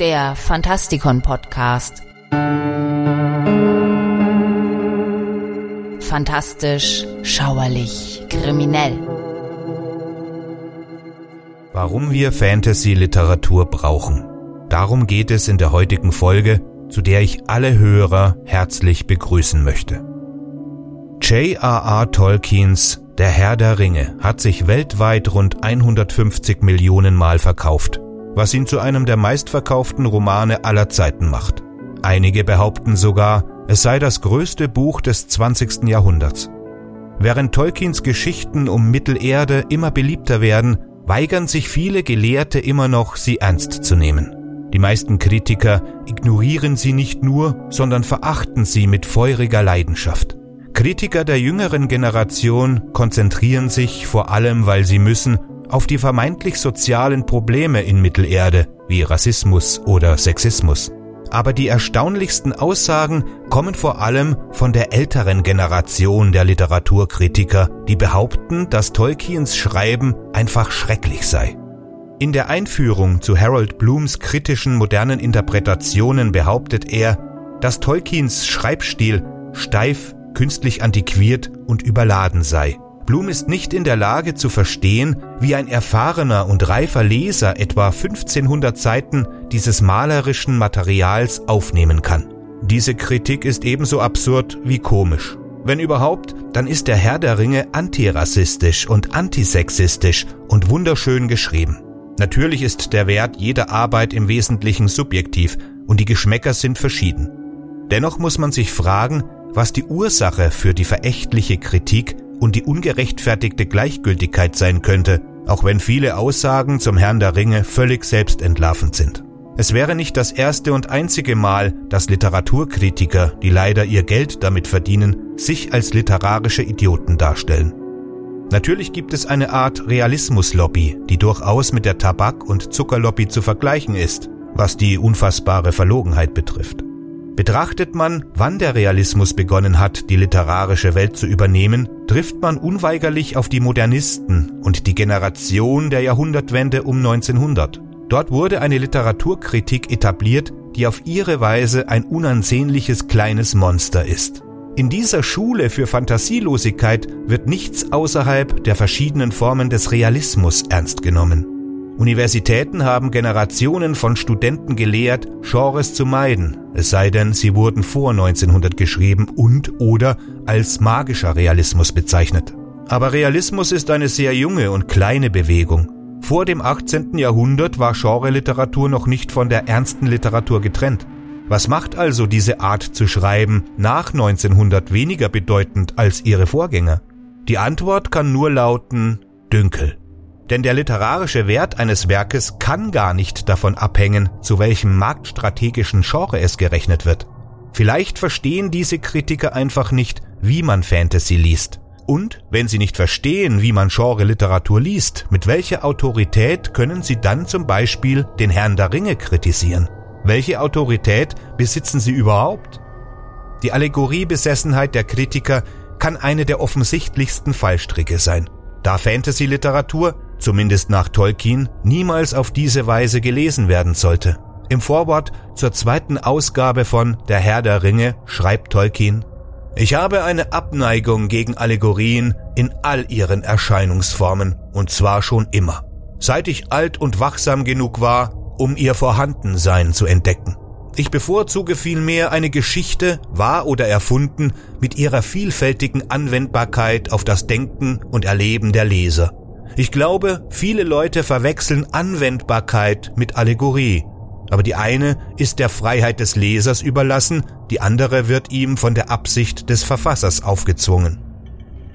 Der Fantastikon Podcast. Fantastisch, schauerlich, kriminell. Warum wir Fantasy-Literatur brauchen. Darum geht es in der heutigen Folge, zu der ich alle Hörer herzlich begrüßen möchte. J.R.R. Tolkiens Der Herr der Ringe hat sich weltweit rund 150 Millionen Mal verkauft, was ihn zu einem der meistverkauften Romane aller Zeiten macht. Einige behaupten sogar, es sei das größte Buch des 20. Jahrhunderts. Während Tolkiens Geschichten um Mittelerde immer beliebter werden, weigern sich viele Gelehrte immer noch, sie ernst zu nehmen. Die meisten Kritiker ignorieren sie nicht nur, sondern verachten sie mit feuriger Leidenschaft. Kritiker der jüngeren Generation konzentrieren sich vor allem, weil sie müssen, auf die vermeintlich sozialen Probleme in Mittelerde, wie Rassismus oder Sexismus. Aber die erstaunlichsten Aussagen kommen vor allem von der älteren Generation der Literaturkritiker, die behaupten, dass Tolkiens Schreiben einfach schrecklich sei. In der Einführung zu Harold Blooms kritischen modernen Interpretationen behauptet er, dass Tolkiens Schreibstil steif, künstlich antiquiert und überladen sei. Blum ist nicht in der Lage zu verstehen, wie ein erfahrener und reifer Leser etwa 1500 Seiten dieses malerischen Materials aufnehmen kann. Diese Kritik ist ebenso absurd wie komisch. Wenn überhaupt, dann ist der Herr der Ringe antirassistisch und antisexistisch und wunderschön geschrieben. Natürlich ist der Wert jeder Arbeit im Wesentlichen subjektiv und die Geschmäcker sind verschieden. Dennoch muss man sich fragen, was die Ursache für die verächtliche Kritik und die ungerechtfertigte Gleichgültigkeit sein könnte, auch wenn viele Aussagen zum Herrn der Ringe völlig selbstentlarvend sind. Es wäre nicht das erste und einzige Mal, dass Literaturkritiker, die leider ihr Geld damit verdienen, sich als literarische Idioten darstellen. Natürlich gibt es eine Art Realismuslobby, die durchaus mit der Tabak- und Zuckerlobby zu vergleichen ist, was die unfassbare Verlogenheit betrifft. Betrachtet man, wann der Realismus begonnen hat, die literarische Welt zu übernehmen, trifft man unweigerlich auf die Modernisten und die Generation der Jahrhundertwende um 1900. Dort wurde eine Literaturkritik etabliert, die auf ihre Weise ein unansehnliches kleines Monster ist. In dieser Schule für Fantasielosigkeit wird nichts außerhalb der verschiedenen Formen des Realismus ernst genommen. Universitäten haben Generationen von Studenten gelehrt, Genres zu meiden, es sei denn, sie wurden vor 1900 geschrieben und oder als magischer Realismus bezeichnet. Aber Realismus ist eine sehr junge und kleine Bewegung. Vor dem 18. Jahrhundert war Genre-Literatur noch nicht von der ernsten Literatur getrennt. Was macht also diese Art zu schreiben nach 1900 weniger bedeutend als ihre Vorgänger? Die Antwort kann nur lauten Dünkel. Denn der literarische Wert eines Werkes kann gar nicht davon abhängen, zu welchem marktstrategischen Genre es gerechnet wird. Vielleicht verstehen diese Kritiker einfach nicht, wie man Fantasy liest. Und wenn sie nicht verstehen, wie man Genre-Literatur liest, mit welcher Autorität können sie dann zum Beispiel den Herrn der Ringe kritisieren? Welche Autorität besitzen sie überhaupt? Die Allegoriebesessenheit der Kritiker kann eine der offensichtlichsten Fallstricke sein, da Fantasy-Literatur, zumindest nach Tolkien, niemals auf diese Weise gelesen werden sollte. Im Vorwort zur zweiten Ausgabe von Der Herr der Ringe schreibt Tolkien, ich habe eine Abneigung gegen Allegorien in all ihren Erscheinungsformen, und zwar schon immer. Seit ich alt und wachsam genug war, um ihr Vorhandensein zu entdecken. Ich bevorzuge vielmehr eine Geschichte, wahr oder erfunden, mit ihrer vielfältigen Anwendbarkeit auf das Denken und Erleben der Leser. Ich glaube, viele Leute verwechseln Anwendbarkeit mit Allegorie, aber die eine ist der Freiheit des Lesers überlassen, die andere wird ihm von der Absicht des Verfassers aufgezwungen.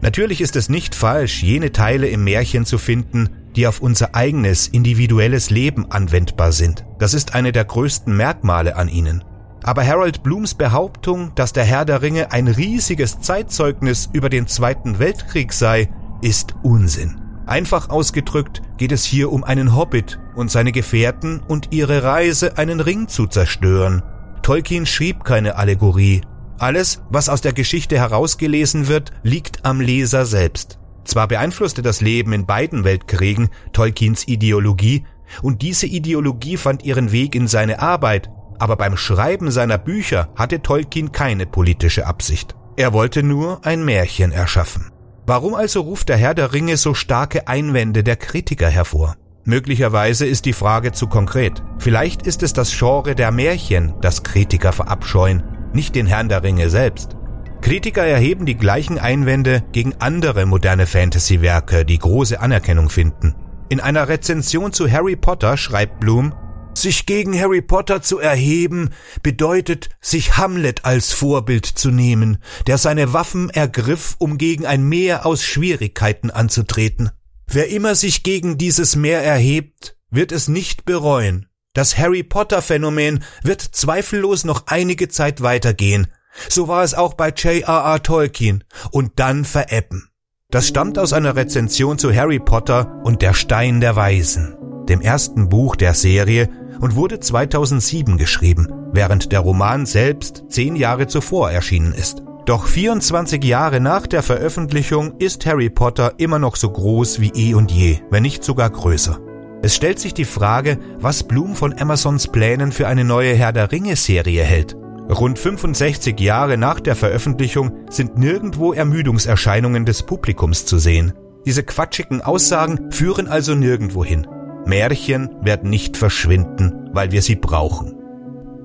Natürlich ist es nicht falsch, jene Teile im Märchen zu finden, die auf unser eigenes individuelles Leben anwendbar sind. Das ist eine der größten Merkmale an ihnen. Aber Harold Blooms Behauptung, dass der Herr der Ringe ein riesiges Zeitzeugnis über den Zweiten Weltkrieg sei, ist Unsinn. Einfach ausgedrückt geht es hier um einen Hobbit und seine Gefährten und ihre Reise, einen Ring zu zerstören. Tolkien schrieb keine Allegorie. Alles, was aus der Geschichte herausgelesen wird, liegt am Leser selbst. Zwar beeinflusste das Leben in beiden Weltkriegen Tolkiens Ideologie, und diese Ideologie fand ihren Weg in seine Arbeit, aber beim Schreiben seiner Bücher hatte Tolkien keine politische Absicht. Er wollte nur ein Märchen erschaffen. Warum also ruft der Herr der Ringe so starke Einwände der Kritiker hervor? Möglicherweise ist die Frage zu konkret. Vielleicht ist es das Genre der Märchen, das Kritiker verabscheuen, nicht den Herrn der Ringe selbst. Kritiker erheben die gleichen Einwände gegen andere moderne Fantasy-Werke, die große Anerkennung finden. In einer Rezension zu Harry Potter schreibt Bloom, sich gegen Harry Potter zu erheben, bedeutet, sich Hamlet als Vorbild zu nehmen, der seine Waffen ergriff, um gegen ein Meer aus Schwierigkeiten anzutreten. Wer immer sich gegen dieses Meer erhebt, wird es nicht bereuen. Das Harry Potter Phänomen wird zweifellos noch einige Zeit weitergehen. So war es auch bei J.R.R. Tolkien und dann verebben. Das stammt aus einer Rezension zu Harry Potter und der Stein der Weisen, dem ersten Buch der Serie, und wurde 2007 geschrieben, während der Roman selbst zehn Jahre zuvor erschienen ist. Doch 24 Jahre nach der Veröffentlichung ist Harry Potter immer noch so groß wie eh und je, wenn nicht sogar größer. Es stellt sich die Frage, was Bloom von Amazons Plänen für eine neue Herr der Ringe Serie hält. Rund 65 Jahre nach der Veröffentlichung sind nirgendwo Ermüdungserscheinungen des Publikums zu sehen. Diese quatschigen Aussagen führen also nirgendwo hin. Märchen werden nicht verschwinden, weil wir sie brauchen.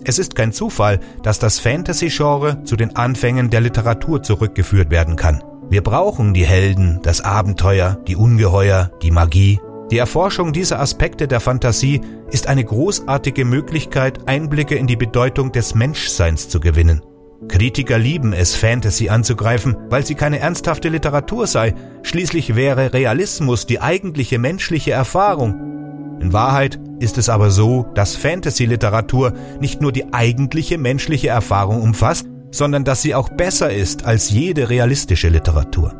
Es ist kein Zufall, dass das Fantasy-Genre zu den Anfängen der Literatur zurückgeführt werden kann. Wir brauchen die Helden, das Abenteuer, die Ungeheuer, die Magie. Die Erforschung dieser Aspekte der Fantasie ist eine großartige Möglichkeit, Einblicke in die Bedeutung des Menschseins zu gewinnen. Kritiker lieben es, Fantasy anzugreifen, weil sie keine ernsthafte Literatur sei. Schließlich wäre Realismus die eigentliche menschliche Erfahrung in Wahrheit ist es aber so, dass Fantasy-Literatur nicht nur die eigentliche menschliche Erfahrung umfasst, sondern dass sie auch besser ist als jede realistische Literatur.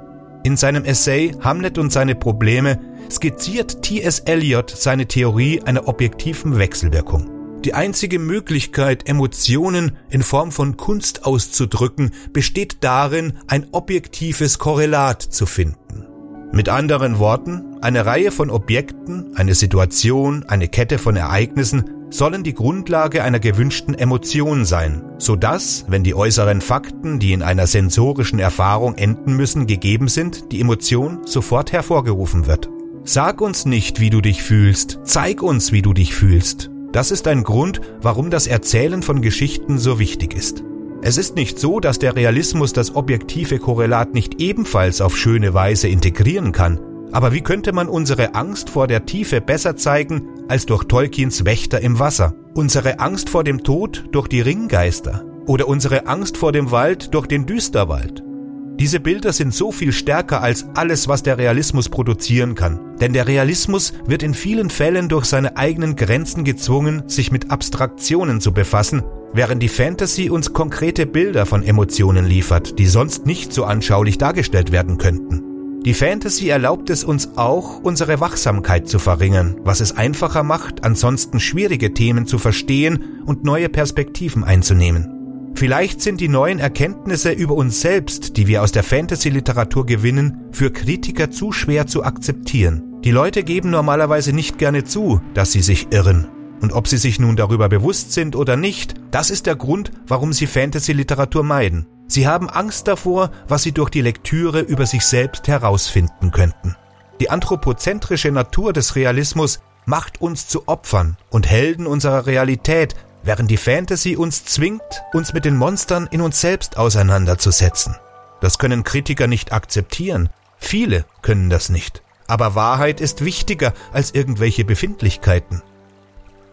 In seinem Essay Hamlet und seine Probleme skizziert T.S. Eliot seine Theorie einer objektiven Wechselwirkung. Die einzige Möglichkeit, Emotionen in Form von Kunst auszudrücken, besteht darin, ein objektives Korrelat zu finden. Mit anderen Worten, eine Reihe von Objekten, eine Situation, eine Kette von Ereignissen sollen die Grundlage einer gewünschten Emotion sein, so dass, wenn die äußeren Fakten, die in einer sensorischen Erfahrung enden müssen, gegeben sind, die Emotion sofort hervorgerufen wird. Sag uns nicht, wie du dich fühlst, zeig uns, wie du dich fühlst. Das ist ein Grund, warum das Erzählen von Geschichten so wichtig ist. Es ist nicht so, dass der Realismus das objektive Korrelat nicht ebenfalls auf schöne Weise integrieren kann. Aber wie könnte man unsere Angst vor der Tiefe besser zeigen als durch Tolkiens Wächter im Wasser? Unsere Angst vor dem Tod durch die Ringgeister? Oder unsere Angst vor dem Wald durch den Düsterwald? Diese Bilder sind so viel stärker als alles, was der Realismus produzieren kann. Denn der Realismus wird in vielen Fällen durch seine eigenen Grenzen gezwungen, sich mit Abstraktionen zu befassen während die Fantasy uns konkrete Bilder von Emotionen liefert, die sonst nicht so anschaulich dargestellt werden könnten. Die Fantasy erlaubt es uns auch, unsere Wachsamkeit zu verringern, was es einfacher macht, ansonsten schwierige Themen zu verstehen und neue Perspektiven einzunehmen. Vielleicht sind die neuen Erkenntnisse über uns selbst, die wir aus der Fantasy-Literatur gewinnen, für Kritiker zu schwer zu akzeptieren. Die Leute geben normalerweise nicht gerne zu, dass sie sich irren und ob sie sich nun darüber bewusst sind oder nicht, das ist der Grund, warum sie Fantasy-Literatur meiden. Sie haben Angst davor, was sie durch die Lektüre über sich selbst herausfinden könnten. Die anthropozentrische Natur des Realismus macht uns zu Opfern und Helden unserer Realität, während die Fantasy uns zwingt, uns mit den Monstern in uns selbst auseinanderzusetzen. Das können Kritiker nicht akzeptieren. Viele können das nicht. Aber Wahrheit ist wichtiger als irgendwelche Befindlichkeiten.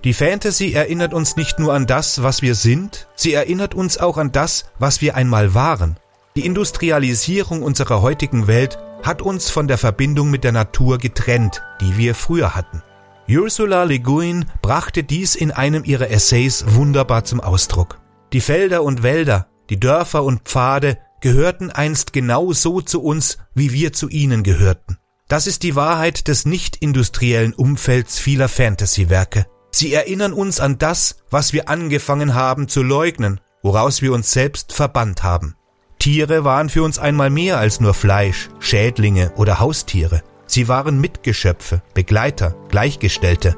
Die Fantasy erinnert uns nicht nur an das, was wir sind, sie erinnert uns auch an das, was wir einmal waren. Die Industrialisierung unserer heutigen Welt hat uns von der Verbindung mit der Natur getrennt, die wir früher hatten. Ursula Le Guin brachte dies in einem ihrer Essays wunderbar zum Ausdruck. Die Felder und Wälder, die Dörfer und Pfade gehörten einst genau so zu uns, wie wir zu ihnen gehörten. Das ist die Wahrheit des nicht-industriellen Umfelds vieler Fantasy-Werke. Sie erinnern uns an das, was wir angefangen haben zu leugnen, woraus wir uns selbst verbannt haben. Tiere waren für uns einmal mehr als nur Fleisch, Schädlinge oder Haustiere. Sie waren Mitgeschöpfe, Begleiter, Gleichgestellte.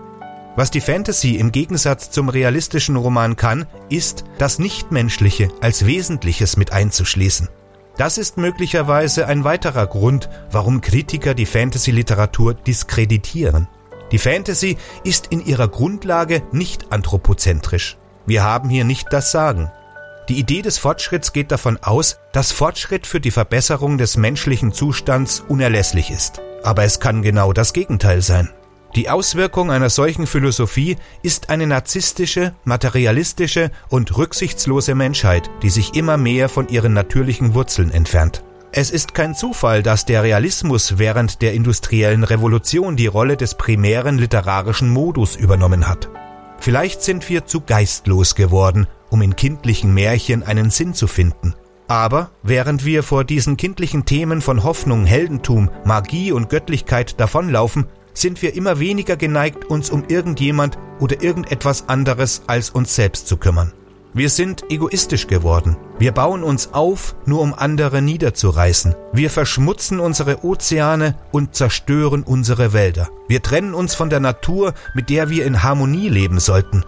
Was die Fantasy im Gegensatz zum realistischen Roman kann, ist, das Nichtmenschliche als Wesentliches mit einzuschließen. Das ist möglicherweise ein weiterer Grund, warum Kritiker die Fantasy-Literatur diskreditieren. Die Fantasy ist in ihrer Grundlage nicht anthropozentrisch. Wir haben hier nicht das Sagen. Die Idee des Fortschritts geht davon aus, dass Fortschritt für die Verbesserung des menschlichen Zustands unerlässlich ist. Aber es kann genau das Gegenteil sein. Die Auswirkung einer solchen Philosophie ist eine narzisstische, materialistische und rücksichtslose Menschheit, die sich immer mehr von ihren natürlichen Wurzeln entfernt. Es ist kein Zufall, dass der Realismus während der industriellen Revolution die Rolle des primären literarischen Modus übernommen hat. Vielleicht sind wir zu geistlos geworden, um in kindlichen Märchen einen Sinn zu finden. Aber während wir vor diesen kindlichen Themen von Hoffnung, Heldentum, Magie und Göttlichkeit davonlaufen, sind wir immer weniger geneigt, uns um irgendjemand oder irgendetwas anderes als uns selbst zu kümmern. Wir sind egoistisch geworden. Wir bauen uns auf, nur um andere niederzureißen. Wir verschmutzen unsere Ozeane und zerstören unsere Wälder. Wir trennen uns von der Natur, mit der wir in Harmonie leben sollten.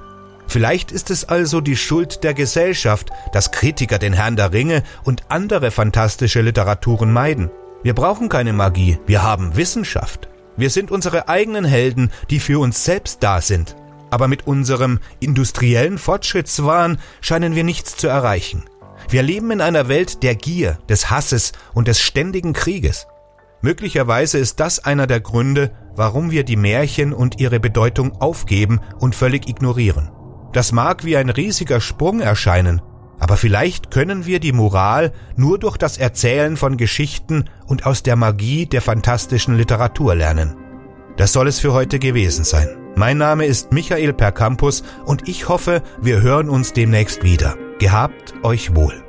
Vielleicht ist es also die Schuld der Gesellschaft, dass Kritiker den Herrn der Ringe und andere fantastische Literaturen meiden. Wir brauchen keine Magie, wir haben Wissenschaft. Wir sind unsere eigenen Helden, die für uns selbst da sind. Aber mit unserem industriellen Fortschrittswahn scheinen wir nichts zu erreichen. Wir leben in einer Welt der Gier, des Hasses und des ständigen Krieges. Möglicherweise ist das einer der Gründe, warum wir die Märchen und ihre Bedeutung aufgeben und völlig ignorieren. Das mag wie ein riesiger Sprung erscheinen, aber vielleicht können wir die Moral nur durch das Erzählen von Geschichten und aus der Magie der fantastischen Literatur lernen. Das soll es für heute gewesen sein. Mein Name ist Michael Percampus und ich hoffe, wir hören uns demnächst wieder. Gehabt euch wohl.